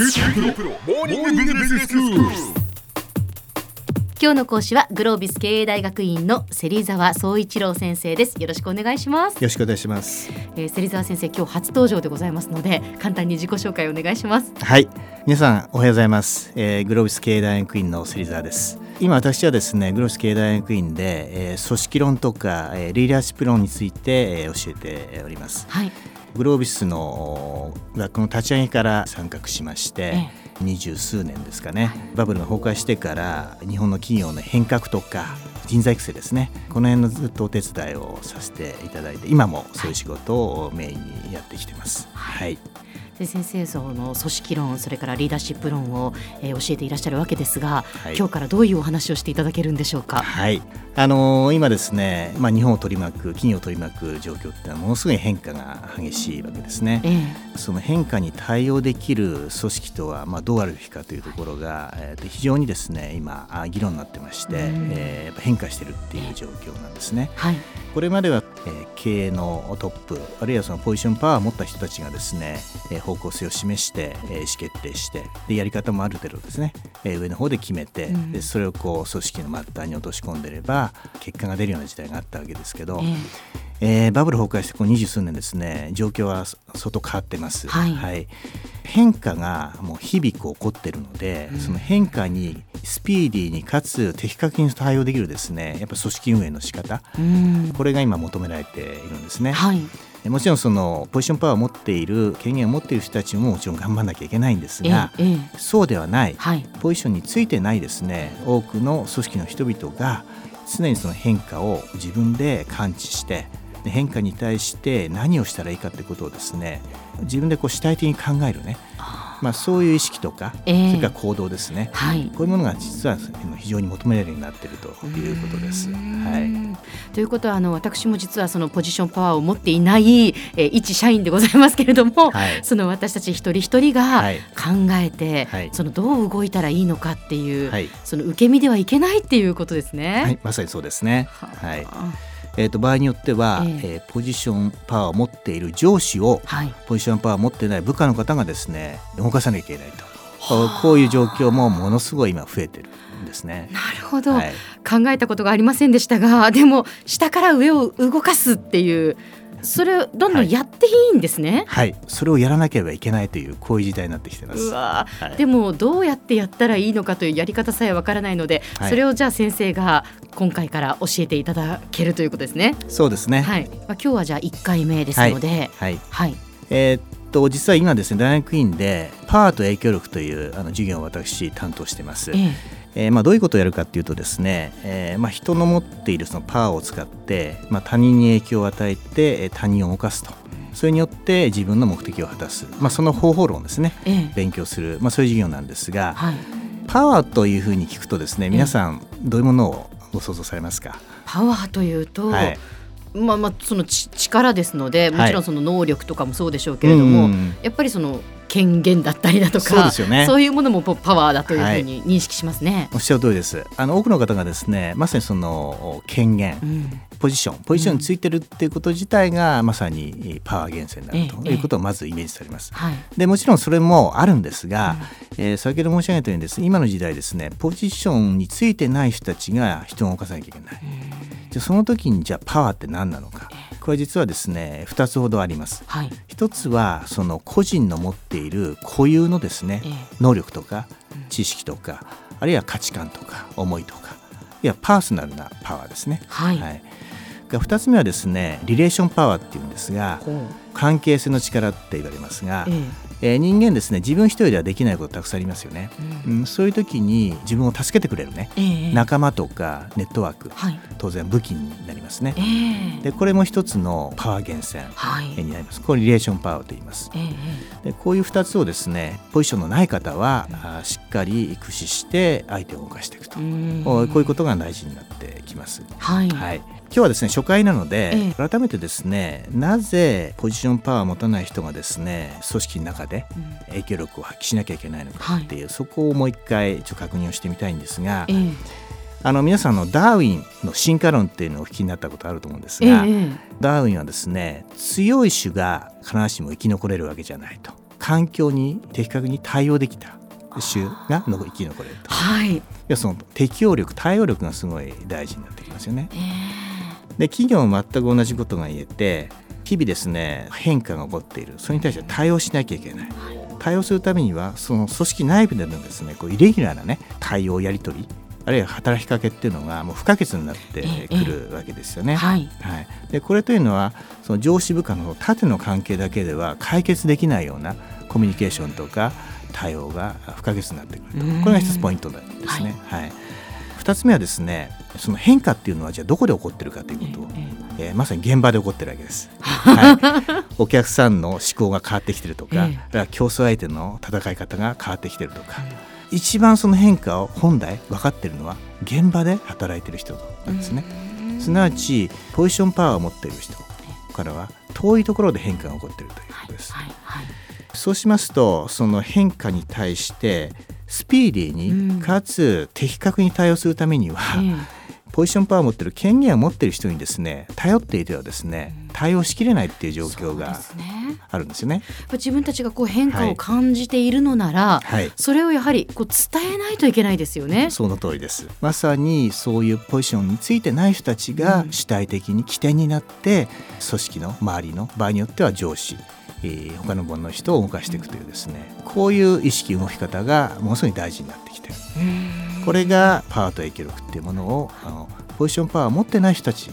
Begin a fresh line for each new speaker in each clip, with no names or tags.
今日の講師はグロービス経営大学院の芹沢総一郎先生ですよろしくお願いします
よろしくお願いします。
えー、芹沢先生今日初登場でございますので簡単に自己紹介お願いします
はい、皆さんおはようございます。えーグロービス経営大学院の芹沢です。今私はですね、グロービス経営大学院で、えー組織論とか、えーリーダーシップ論について、えー教えております。
はい
グロービスの学校の立ち上げから参画しまして、二十数年ですかね、バブルが崩壊してから日本の企業の変革とか人材育成ですね。この辺のずっとお手伝いをさせていただいて今もそういう仕事をメインにやってきてます。はい
で先生その組織論それからリーダーシップ論を、えー教えていらっしゃるわけですが、
はい。
今日からどういうお話をしていただけるんでしょうか？
はい、あのー今ですね、まあ、日本を取り巻く企業を取り巻く状況ってのはものすごい変化が激しいわけですね。
え。
その変化に対応できる組織とは、まあ、どうあるべきかというところが、えーと非常にですね今あ議論になってまして、
うん。
えーやっぱ変化してるっていう状況なんですね。
はい。
これまでは、えー経営のトップあるいはそのポジションパワーを持った人たちがですね、えー方向性を示して、えー意思決定してでやり方もある程度ですね、えー上の方で決めて、
うん。
でそれをこう組織の末端に落とし込んでれば結果が出るような時代があったわけですけど、
え
え。ーバブル崩壊してこの二十数年ですね状況は相当変わってます。
はい。
変化がもう日々こう起こってるので、
うん。
その変化にスピーディーにかつ的確に対応できるですね。やっぱ組織運営の仕方。
うん。
これが今求められているんですね。
はい。
もちろんそのポジションパワーを持っている権限を持っている人たちももちろん頑張らなきゃいけないんですが、
えええ
そうではない。
はい。
ポジションについてないですね。多くの組織の人々が常にその変化を自分で感知してで変化に対して何をしたらいいかってことをですね自分でこう主体的に考えるね、まあ、そういう意識とか、
ええ。
それから行動ですね。
はい。
こういうものが実は非常に求められるようになっているということです。はい。
ということはあの私も実はそのポジションパワーを持っていない、えー一社員でございますけれども、
はい。
その私たち一人一人が
はい。
考えて、
はい。
そのどう動いたらいいのかっていう、
はい。
その受け身ではいけないっていうことですね。
はい、まさにそうですね。はい
は
えー、と場合によっては、
ええ。
えーポジションパワーを持っている上司を
はい。
ポジションパワーを持っていない部下の方がですね動かさなきゃいけないと。こういう状況もものすごい今増えてるんですね。
なるほど、
はい、
考えたことがありませんでしたがでも下から上を動かすっていうそれをどんどんやっていいんですね。
はい、それをやらなければいけないというこういう時代になってきてます。はい。
でもどうやってやったらいいのかというやり方さえわからないので、
はい。
それをじゃあ先生が今回から教えていただけるということですね。
そうですね。
はい。まあ、今日はじゃあ1回目ですので、
はい、
はい。
えーっと実は今ですね大学院でパワーと影響力というあの授業を私担当してます。
ええ
えーまあ、どういうことをやるかっていうとですね、えーまあ、人の持っているそのパワーを使って、まあ、他人に影響を与えてえー他人を動かすとそれによって自分の目的を果たす、まあ、その方法論をですね
ええ
勉強する、まあ、そういう授業なんですが
はい。
パワーというふうに聞くとですね皆さんどういうものをご想像されますか、
パワーというと、
はい。
まあまあそのち力ですので、もちろんその能力とかもそうでしょうけ
う
れども、
ん。
やっぱりその権限だったりだとか、
そうですよね。
そういうものもパパワーだというふうに認識しますね。
おっしゃる通りです。あの多くの方がですねまさにその権限。
うん。
ポジションポジションについてるっていうこと自体がまさにパワー源泉になる
ええ
ということをまずイメージされます。
はい。
でもちろんそれもあるんですが、えー先ほど申し上げたようにですね今の時代ですねポジションについてない人たちが人を動かさなきゃいけない。じゃあその時にじゃあパワーって何なのか。これ実はですね2つほどあります。
はい。
一つはその個人の持っている固有のですね
ええ。
能力とか知識とかあるいは価値観とか思いとかいやパーソナルなパワーですね。
はい。
はいが2つ目はですねリレーションパワーっていうんですが関係性の力って言われますが、
ええ
えー人間ですね自分一人ではできないことたくさんありますよね、
うん。
うん、そういう時に自分を助けてくれるね。
ええ。
仲間とかネットワーク。
はい。
当然武器になりますね。
ええ。
でこれも一つのパワー源泉
はい。
になります。これリレーションパワーと言います。
ええ
でこういう2つをですねポジションのない方はあーしっかり駆使して相手を動かしていくと、
うん。
こういうことが大事になってきます、
はい。
はい、今日はですね初回なので、
ええ。
改めてですねなぜポジションパワーを持たない人がですね組織の中で
うん。
影響力を発揮しなきゃいけないのか
はい。
っていう、そこをもう一回ちょっと確認をしてみたいんですが、
ええ。
あの皆さんのダーウィンの進化論っていうのをお聞きになったことあると思うんですが、
ええ。え
ダーウィンはですね強い種が必ずしも生き残れるわけじゃないと。環境に的確に対応できた種がの生き残れると。
はい。
いやその適応力対応力がすごい大事になってきますよね。で企業も全く同じことが言えて日々ですね変化が起こっている。それに対して対応しなきゃいけない。対応するためにはその組織内部でのですねこうイレギュラーなね対応やり取りあるいは働きかけっていうのがもう不可欠になってくるわけですよね。
はい。
はい、でこれというのはその上司部下の縦の関係だけでは解決できないようなコミュニケーションとか対応が不可欠になってくると。
うん。
これが一つポイントなんですね。はい二つ目はですねその変化っていうのはじゃあどこで起こってるかということを、えーまさに現場で起こってるわけです。はい、お客さんの思考が変わってきてるとか,、
ええ
競争相手の戦い方が変わってきてるとか、一番その変化を本来分かってるのは現場で働いてる人なんですね。すなわちポジションパワーを持っている人からは遠いところで変化が起こっているということです。
はいはい
そうしますとその変化に対してスピーディー
うん。
にかつ的確に対応するためには、
え
ポジションパワーを持っている権限を持っている人にですね頼っていてはですね対応しきれないっていう状況があるんですよね。
自分たちがこう変化を感じているのなら、
はい。
それをやはりこう伝えないといけないですよね。
その通りです。まさにそういうポジションについてない人たちが主体的に起点になって組織の周りの場合によっては上司えー他の分の人を動かしていくというですねこういう意識動き方がものすごい大事になってきてる。これがパワーと影響力っていうものをあのポジションパワーを持ってない人たち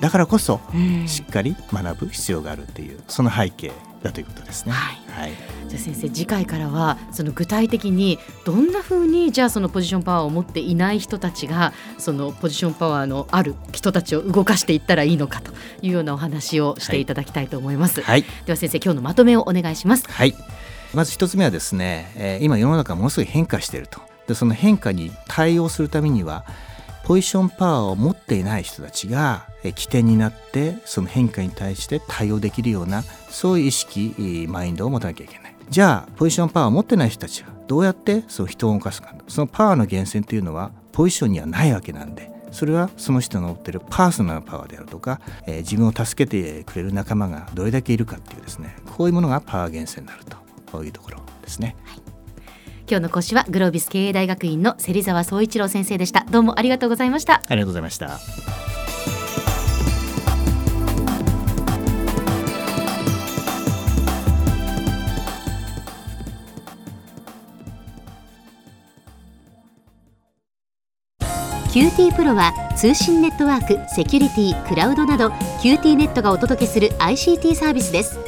だからこそ
うん
しっかり学ぶ必要があるっていうその背景だということですね。
はい。
はい。
じゃあ先生次回からはその具体的にどんな風にじゃあそのポジションパワーを持っていない人たちがそのポジションパワーのある人たちを動かしていったらいいのかというようなお話をしていただきたいと思います。
はい。
では先生今日のまとめをお願いします。
はい、まず一つ目はですね、えー今世の中ものすごい変化していると。でその変化に対応するためにはポジションパワーを持っていない人たちが起点になってその変化に対して対応できるようなそういう意識マインドを持たなきゃいけないじゃあポジションパワーを持ってない人たちはどうやってその人を動かすかそのパワーの源泉というのはポジションにはないわけなんでそれはその人の持っているパーソナルパワーであるとか、えー自分を助けてくれる仲間がどれだけいるかっていうですねこういうものがパワー源泉になるというところですね。
今日の講師はグロービス経営大学院の芹沢宗一郎先生でした。どうもありがとうございました。
ありがとうございました。
キューティープロは通信ネットワーク、セキュリティ、クラウドなど QT ネットがお届けする ICT サービスです